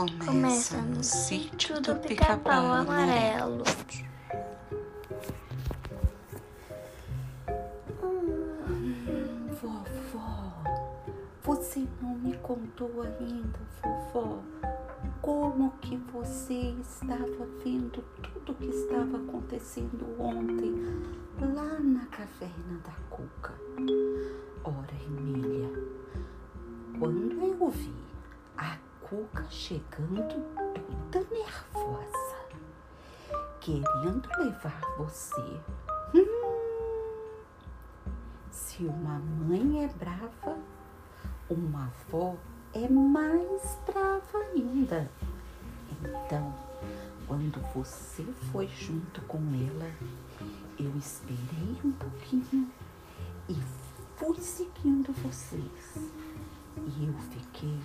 Começa, Começa no sítio do pica-pau amarelo. Hum, vovó, você não me contou ainda, vovó, como que você estava vendo tudo que estava acontecendo ontem lá na caverna da Cuca. Ora, Emília, quando eu vi Cuca chegando toda nervosa, querendo levar você. Hum, se uma mãe é brava, uma avó é mais brava ainda. Então, quando você foi junto com ela, eu esperei um pouquinho e fui seguindo vocês. E eu fiquei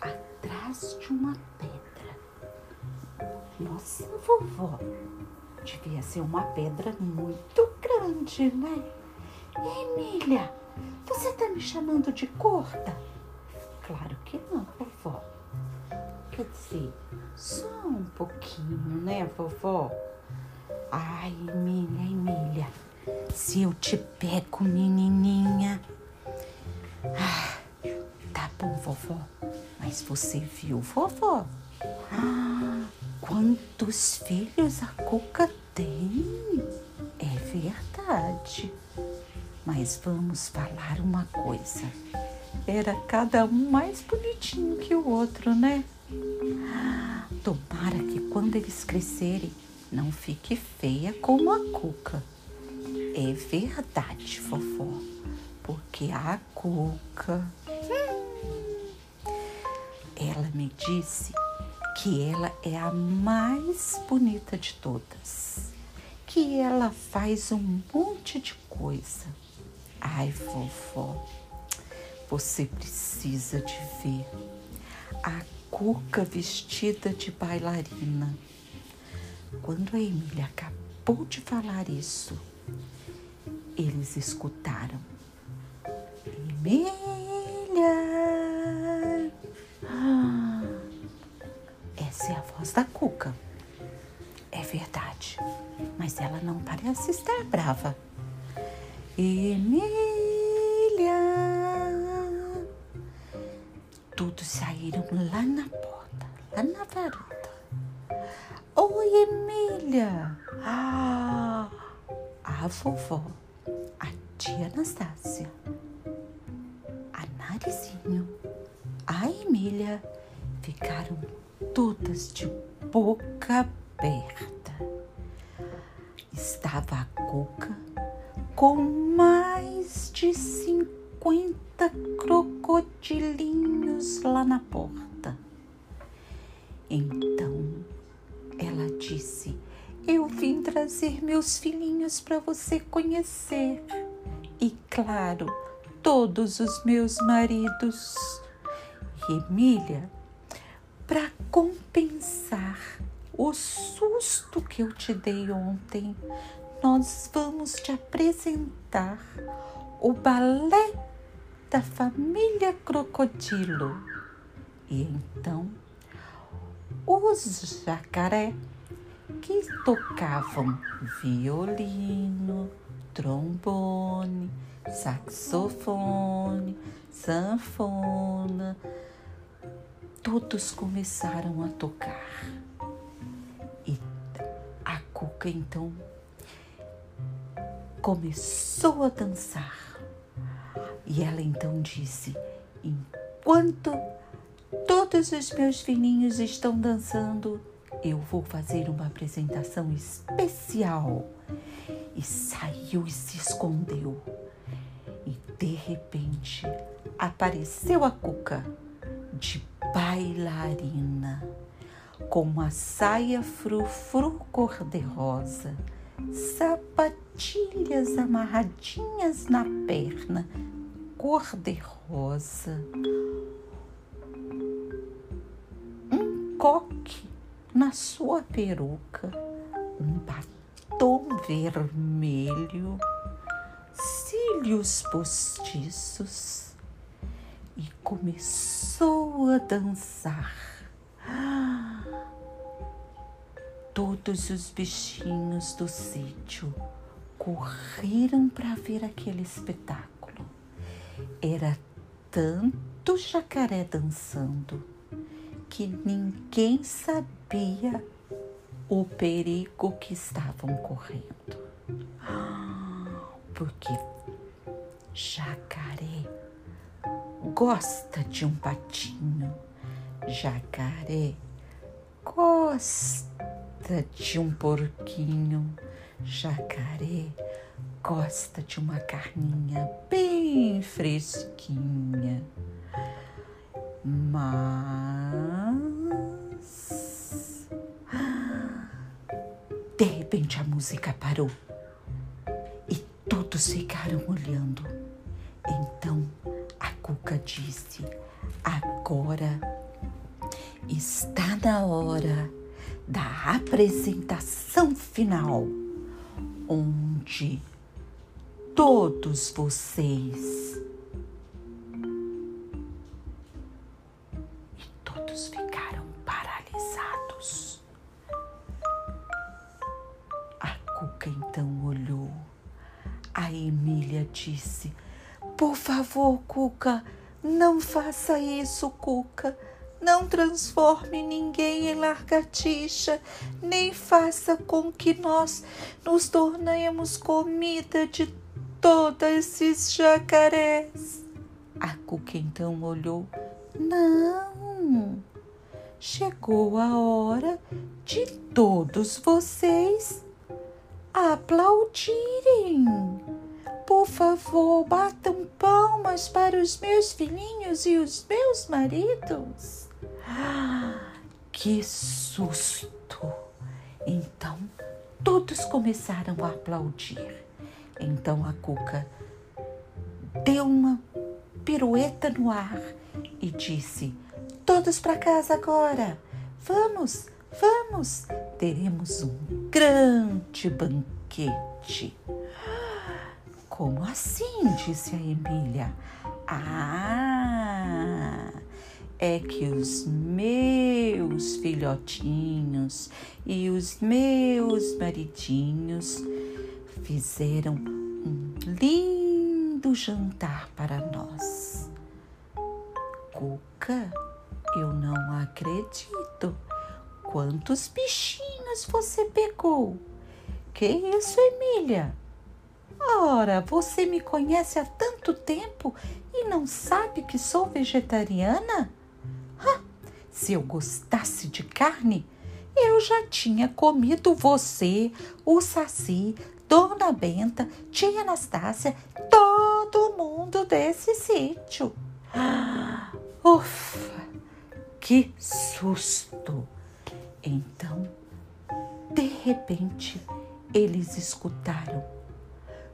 atrás de uma pedra. Nossa, vovó, devia ser uma pedra muito grande, né? Emília, você tá me chamando de corta? Claro que não, vovó. Quer dizer, só um pouquinho, né, vovó? Ai, Emília, Emília, se eu te pego, menininha. Ah, tá bom, vovó. Mas você viu, vovó? Ah, quantos filhos a Cuca tem? É verdade. Mas vamos falar uma coisa. Era cada um mais bonitinho que o outro, né? Tomara que quando eles crescerem não fique feia como a Cuca. É verdade, vovó. Porque a Cuca. Ela me disse que ela é a mais bonita de todas. Que ela faz um monte de coisa. Ai, vovó, você precisa de ver a Cuca vestida de bailarina. Quando a Emília acabou de falar isso, eles escutaram. Emília! É a voz da Cuca. É verdade, mas ela não parece estar brava. Emília! Todos saíram lá na porta, lá na varanda. Oi, Emília! Ah, a vovó, a tia Anastácia, a Narizinho, a Emília ficaram todas de boca aberta. Estava a Cuca com mais de 50 crocodilinhos lá na porta. Então ela disse: Eu vim trazer meus filhinhos para você conhecer. E claro, todos os meus maridos. Emília, para compensar o susto que eu te dei ontem, nós vamos te apresentar o balé da família Crocodilo. E então, os jacaré que tocavam violino, trombone, saxofone, sanfona, todos começaram a tocar. E a Cuca então começou a dançar. E ela então disse: Enquanto todos os meus filhinhos estão dançando, eu vou fazer uma apresentação especial. E saiu e se escondeu. E de repente apareceu a Cuca de bailarina, com uma saia frufru cor-de-rosa, sapatilhas amarradinhas na perna, cor-de-rosa, um coque na sua peruca, um batom vermelho, cílios postiços e começou a dançar. Todos os bichinhos do sítio correram para ver aquele espetáculo. Era tanto jacaré dançando que ninguém sabia o perigo que estavam correndo. Porque jacaré gosta de um patinho, jacaré gosta de um porquinho, jacaré gosta de uma carninha bem fresquinha. Mas de repente a música parou e todos ficaram olhando. Então Cuca disse: Agora está na hora da apresentação final, onde todos vocês e todos ficaram paralisados. A Cuca então olhou. A Emília disse: Por favor, Cuca, não faça isso, Cuca. Não transforme ninguém em largatixa, nem faça com que nós nos tornemos comida de todos esses jacarés. A Cuca então olhou. Não, chegou a hora de todos vocês aplaudirem. Por favor, batam palmas para os meus filhinhos e os meus maridos. Que susto! Então todos começaram a aplaudir. Então a Cuca deu uma pirueta no ar e disse: Todos para casa agora! Vamos, vamos! Teremos um grande banquete. Como assim? disse a Emília. Ah, é que os meus filhotinhos e os meus maridinhos fizeram um lindo jantar para nós. Cuca, eu não acredito. Quantos bichinhos você pegou? Que isso, Emília? Ora, você me conhece há tanto tempo e não sabe que sou vegetariana? Se eu gostasse de carne, eu já tinha comido você, o Saci, Dona Benta, tia Anastácia, todo mundo desse sítio. Ufa, que susto! Então, de repente, eles escutaram: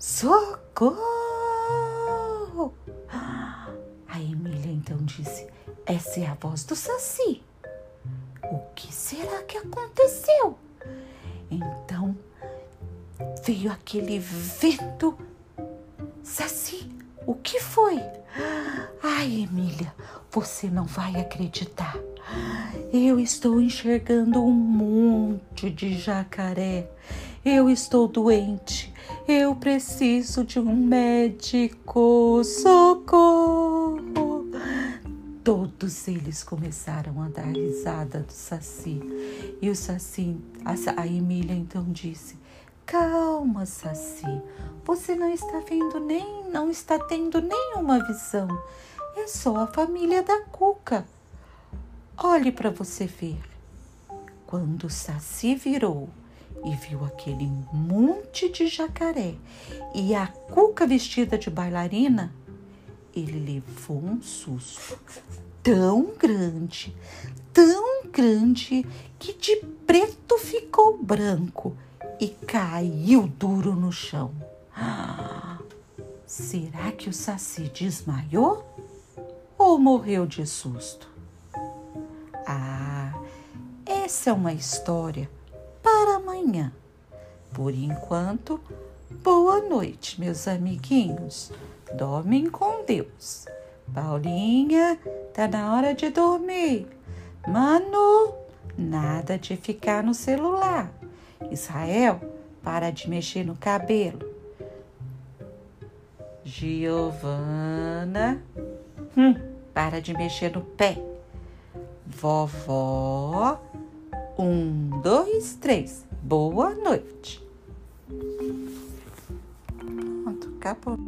Socorro! A Emília então disse: Essa é a voz do Saci. O que será que aconteceu? Então, veio aquele vento. Saci, o que foi? Ai, Emília, você não vai acreditar. Eu estou enxergando um monte de jacaré. Eu estou doente. Eu preciso de um médico. Socorro! Todos eles começaram a dar risada do Saci. E o Saci, a, a Emília então disse: Calma, Saci. Você não está vendo nem, não está tendo nenhuma visão. É só a família da Cuca. Olhe para você ver. Quando o Saci virou e viu aquele monte de jacaré e a Cuca vestida de bailarina, ele levou um susto tão grande, tão grande que de preto ficou branco e caiu duro no chão. Ah, será que o Saci desmaiou ou morreu de susto? Essa é uma história para amanhã. Por enquanto, boa noite, meus amiguinhos. Dormem com Deus. Paulinha, tá na hora de dormir. Manu, Nada de ficar no celular. Israel, para de mexer no cabelo. Giovana, hum, para de mexer no pé. Vovó, um, dois, três. Boa noite. Pronto, acabou.